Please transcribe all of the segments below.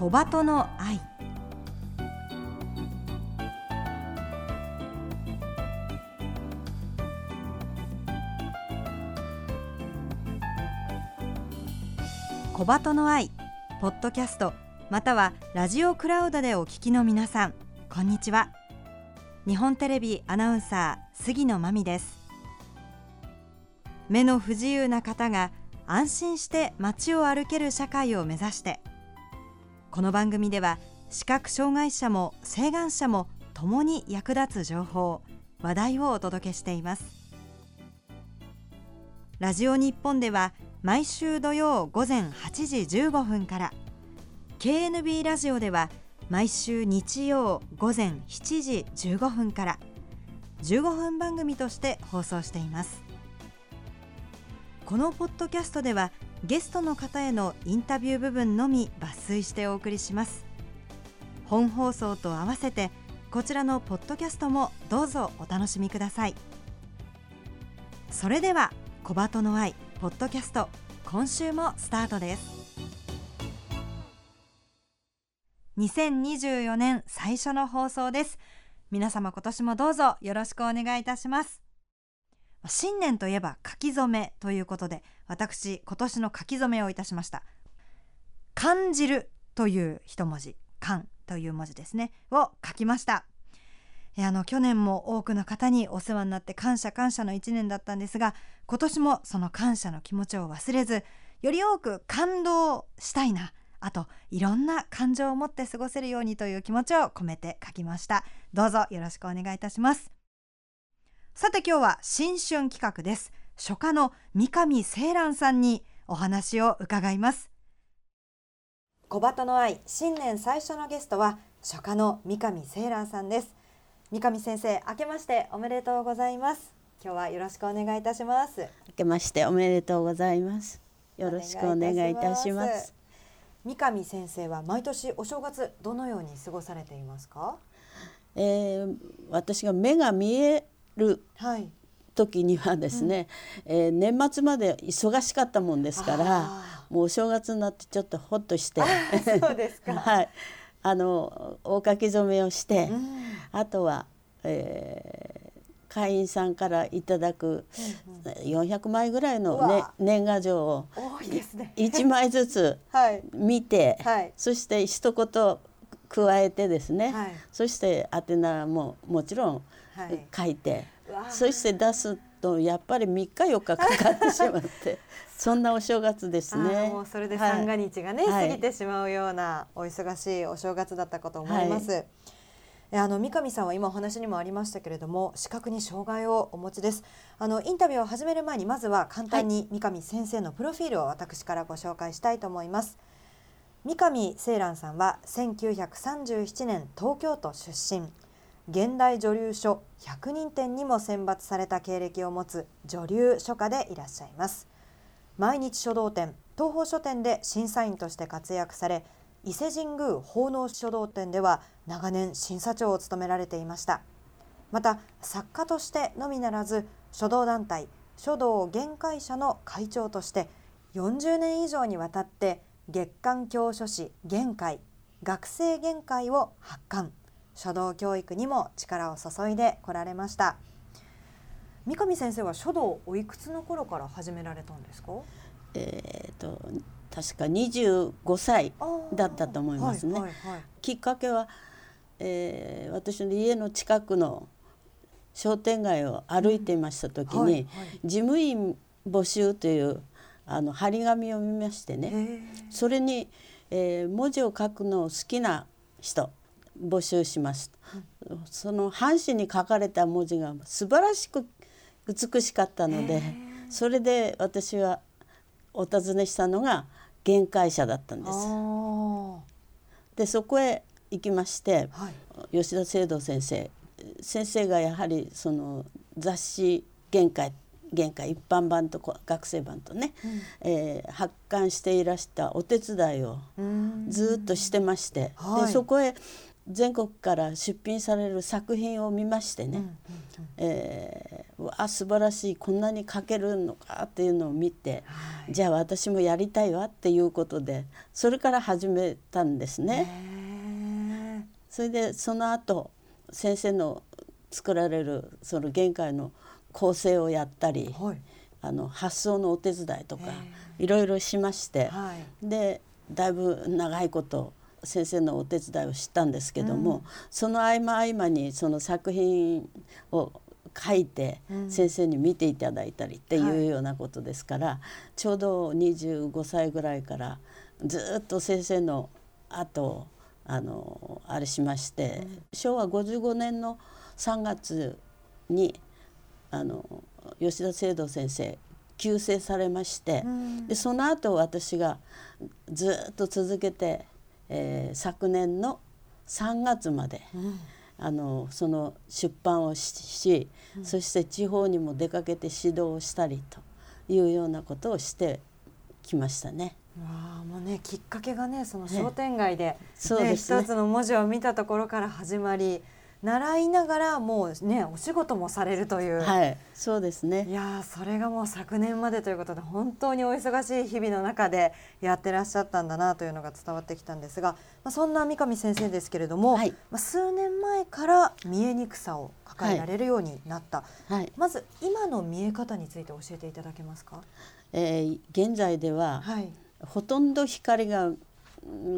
小鳩の愛。小鳩の愛ポッドキャストまたはラジオクラウドでお聞きの皆さんこんにちは。日本テレビアナウンサー杉野真美です。目の不自由な方が安心して街を歩ける社会を目指してこの番組では視覚障害者も晴眼者も共に役立つ情報話題をお届けしています。ラジオ日本では毎週土曜午前8時15分から KNB ラジオでは毎週日曜午前7時15分から15分番組として放送しています。このポッドキャストではゲストの方へのインタビュー部分のみ抜粋してお送りします。本放送と合わせてこちらのポッドキャストもどうぞお楽しみください。それでは小鳩の愛ポッドキャスト今週もスタートです。2024年最初の放送です。皆様今年もどうぞよろしくお願いいたします。新年といえば書き初めということで私今年の書き初めをいたしました。感じるという一文字感という文字ですねを書きました。あの去年も多くの方にお世話になって感謝感謝の1年だったんですが今年もその感謝の気持ちを忘れずより多く感動したいなあといろんな感情を持って過ごせるようにという気持ちを込めて書きました。どうぞよろしくお願いいたします。さて今日は新春企画です。初夏の三上清蘭さんにお話を伺います。小鳩の愛新年最初のゲストは初夏の三上清蘭さんです。三上先生明けましておめでとうございます。今日はよろしくお願いいたします。明けましておめでとうございます。よろしくお願いいたします。三上先生は毎年お正月どのように過ごされていますか？えー、私が目が見える時にはですね、はいうん、えー、年末まで忙しかったもんですからもうお正月になってちょっとほっとしてそうですか、はい、あの大書き初めをして、うん、あとは、えー、会員さんからいただく400枚ぐらいの、ね、年賀状を1枚ずつ 見て、はい、そして一言加えてですね、はい、そして宛名ももちろん書いて、はい、そして出すとやっぱり3日4日かかってしまって。そんなお正月ですね。もうそれで三が日がね、はい、過ぎてしまうようなお忙しいお正月だったかと思います。はい、あの三上さんは今お話にもありましたけれども視覚に障害をお持ちです。あのインタビューを始める前にまずは簡単に三上先生のプロフィールを私からご紹介したいと思います三上清蘭さんは1937年東京都出身。現代女流書100人展にも選抜された経歴を持つ女流書家でいらっしゃいます。毎日書道展東宝書店で審査員として活躍され伊勢神宮奉納書道展では長年審査長を務められていました。また作家としてのみならず書道団体書道限界者の会長として40年以上にわたって月刊教書誌限界学生限界を発刊。書道教育にも力を注いでこられました。三上先生は書道おいくつの頃から始められたんですか？えーと、確か25歳だったと思いますね。はいはいはい、きっかけは、えー、私の家の近くの商店街を歩いていました時に、うんはいはい、事務員募集というあの張り紙を見ましてね。それに、えー、文字を書くのを好きな人募集します、うん、その半紙に書かれた文字が素晴らしく美しかったのでそれで私はお尋ねしたのが限界者だったんです。でそこへ行きまして、はい、吉田聖堂先生。先生がやはりその雑誌限界限界一般版と学生版とね、うん、えー、発刊していらしたお手伝いをずっとしてまして、はい、でそこへ全国から出品される作品を見ましてね、うんうんうん、えー、わあ素晴らしいこんなに描けるのかっていうのを見て、はい、じゃあ私もやりたいわっていうことでそれから始めたんですね。それでその後先生の作られるその限界の構成をやったり、はい、あの発想のお手伝いとかいろいろしまして、はい、でだいぶ長いこと先生のお手伝いをしたんですけども、うん、その合間合間にその作品を書いて先生に見ていただいたりっていうようなことですから、はい、ちょうど25歳ぐらいからずっと先生の後あのあれしまして、うん、昭和55年の3月にあの吉田聖堂先生急逝されまして、うん、でその後私がずっと続けてえー、昨年の3月まで、うん、あのその出版をし、うん、そして地方にも出かけて指導をしたりというようなことをしてきましたね。わあもうねきっかけがねその商店街で、ねねね、一つの文字を見たところから始まり習いながらもうねお仕事もされるという、はい、そうですね。いやそれがもう昨年までということで本当にお忙しい日々の中でやってらっしゃったんだなというのが伝わってきたんですが、まあ、そんな三上先生ですけれども、はい、まあ、数年前から見えにくさを抱えられるようになった、はい、まず今の見え方について教えていただけますか、えー、現在では、はい、ほとんど光が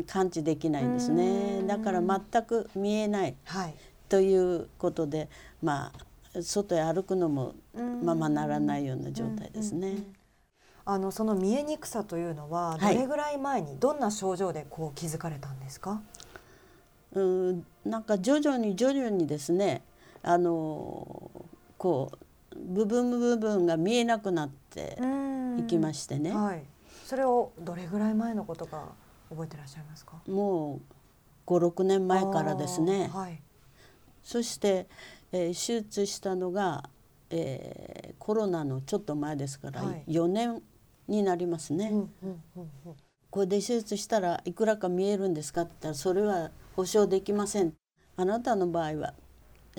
感知できないんですね。だから全く見えない、はい、ということでまあ外へ歩くのもままならないような状態ですね。あのその見えにくさというのはどれぐらい前にどんな症状でこう気づかれたんですか、うんなんか徐々に徐々にですねあのこう部分部分が見えなくなっていきましてね、はい、それをどれぐらい前のことか覚えてらっしゃいますか？もう56年前からですね、はい、そして、えー、手術したのが、えー、コロナのちょっと前ですから、はい、4年になりますね。これで手術したらいくらか見えるんですかって言ったらそれは保証できません。あなたの場合は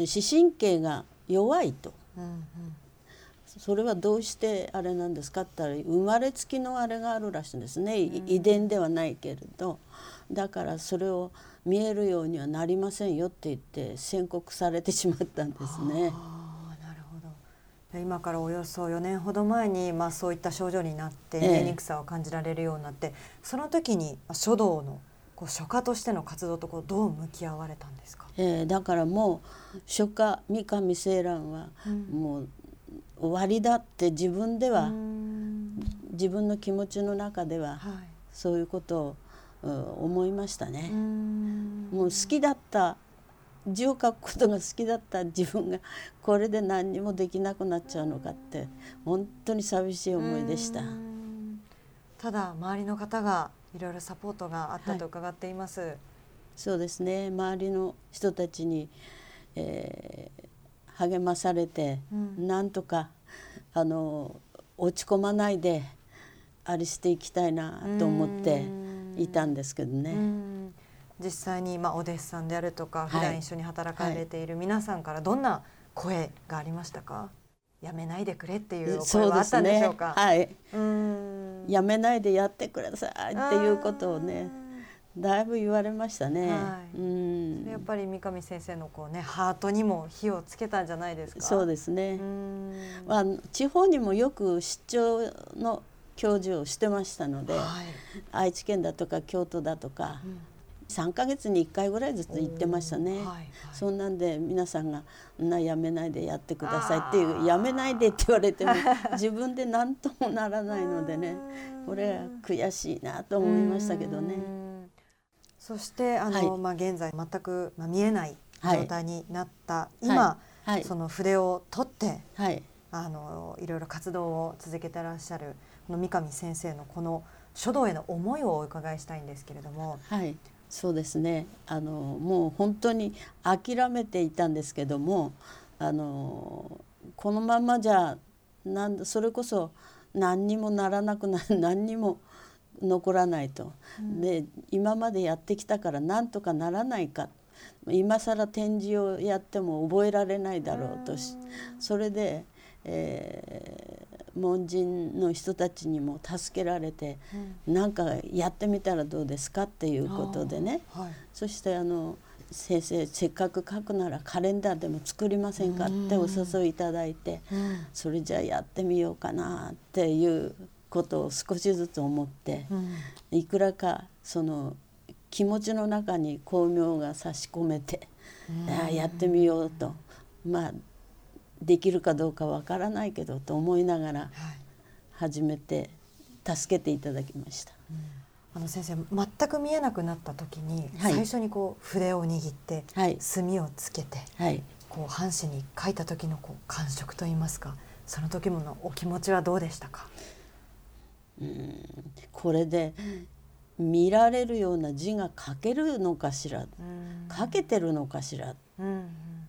視神経が弱いと。うんうんそれはどうしてあれなんですかって言ったら生まれつきのあれがあるらしいんですね、遺伝ではないけれど。だからそれを見えるようにはなりませんよって言って宣告されてしまったんですね。なるほど。今からおよそ4年ほど前に、まあ、そういった症状になって見えにくさを感じられるようになって、ええ、その時に書道のこう書家としての活動とこうどう向き合われたんですか、えー、だからもう書家三上青蘭はもう終わりだって自分では、自分の気持ちの中では、そういうことを思いましたね。もう好きだった字を書くことが好きだった自分がこれで何にもできなくなっちゃうのかって本当に寂しい思いでした。ただ周りの方がいろいろサポートがあったと伺っています。はい、そうですね周りの人たちに、えー、励まされて、うん、なんとかあの落ち込まないであれしていきたいなと思って。いたんですけどね。実際にまあお弟子さんであるとか普段一緒に働かれている皆さんからどんな声がありましたか、やめないでくれっていう声はあったんでしょうか？ね、はい。やめないでやってくださいっていうことをね。だいぶ言われましたね。はい、うん。やっぱり三上先生のこうねハートにも火をつけたんじゃないですか？そうですね。まあ地方にもよく出張の教授をしてましたので、はい、愛知県だとか京都だとか、うん、3か月に1回ぐらいずつ行ってましたね、はいはい、そんなんで皆さんが「なやめないでやってください」っていう「やめないで」って言われても 自分で何ともならないのでね。これは悔しいなと思いましたけどね。そしてあの、はい、まあ、現在全く、まあ、見えない状態になった今、その筆を取って、はい、あのいろいろ活動を続けてらっしゃるこの三上先生のこの書道への思いをお伺いしたいんですけれども。はい。そうですね。あのもう本当に諦めていたんですけどもあのこのままじゃなんそれこそ何にもならなくなる何にも残らないと、うん、で今までやってきたからなんとかならないか。今更展示をやっても覚えられないだろうとしそれで、えー、門人の人たちにも助けられて、うん、なんかやってみたらどうですかっていうことでね、はい、そしてあの先生せっかく書くならカレンダーでも作りませんかってお誘いいただいて、うん、それじゃあやってみようかなっていうことを少しずつ思って、うん、いくらかその気持ちの中に巧妙が差し込めて、うん、やってみようと。まあできるかどうかわからないけどと思いながら始めて助けていただきました。うん。あの先生全く見えなくなった時に、はい、最初にこう筆を握って、はい、墨をつけて、はい、こう半紙に書いた時のこう感触といいますかその時ものお気持ちはどうでしたか？うんこれで見られるような字が書けるのかしら書けてるのかしらっ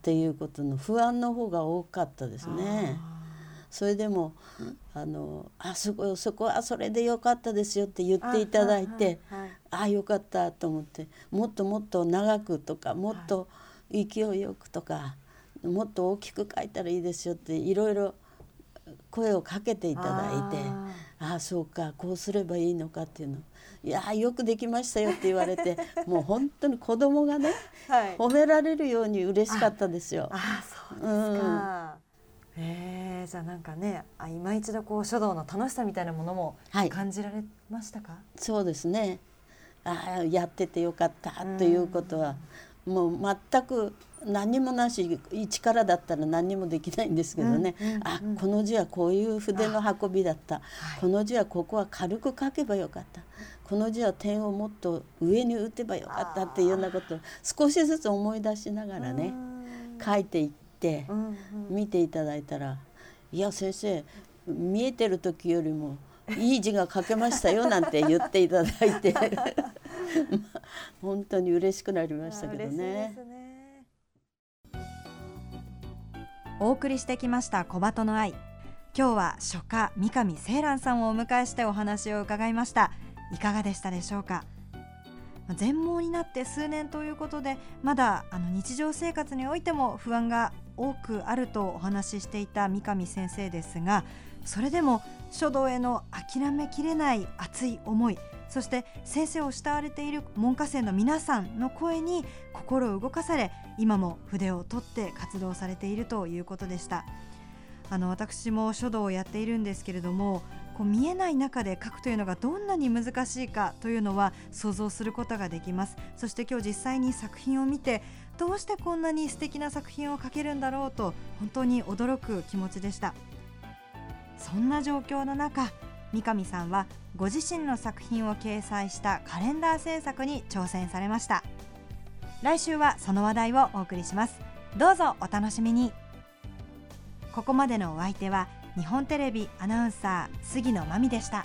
ていうことの不安の方が多かったですね。それでも「あのあそこそこはそれでよかったですよ」って言っていただいてああよかったと思ってもっともっと長くとかもっと勢いよくとかもっと大きく書いたらいいですよっていろいろ声をかけていただいてああ そうかこうすればいいのかっていうのいやよくできましたよって言われて もう本当に子供がね、はい、褒められるように嬉しかったですよ。あ そうですか、うん。えー、じゃあなんかねあ今一度こう書道の楽しさみたいなものも感じられましたか、はい、そうですね。あやっててよかったということはもう全く何もなし一からだったら何もできないんですけどね、うんうんうん、あこの字はこういう筆の運びだった、この字はここは軽く書けばよかった。この字は点をもっと上に打てばよかったっていうようなことを少しずつ思い出しながらね書いていって。て見ていただいたら「いや先生見えてる時よりもいい字が書けましたよ」なんて言っていただいて。本当に嬉しくなりましたけどね。お送りしてきました小鳩の愛。今日は書家三上清蘭さんをお迎えしてお話を伺いました。いかがでしたでしょうか？全盲になって数年ということでまだあの日常生活においても不安が多くあるとお話ししていた三上先生ですがそれでも書道への諦めきれない熱い思いそして先生を慕われている門下生の皆さんの声に心を動かされ今も筆を取って活動されているということでした。あの私も書道をやっているんですけれどもこう見えない中で書くというのがどんなに難しいかというのは想像することができます。そして今日実際に作品を見てどうしてこんなに素敵な作品を書けるんだろうと本当に驚く気持ちでした。そんな状況の中三上さんはご自身の作品を掲載したカレンダー制作に挑戦されました。来週はその話題をお送りします。どうぞお楽しみに。ここまでのお相手は日本テレビアナウンサー杉野真美でした。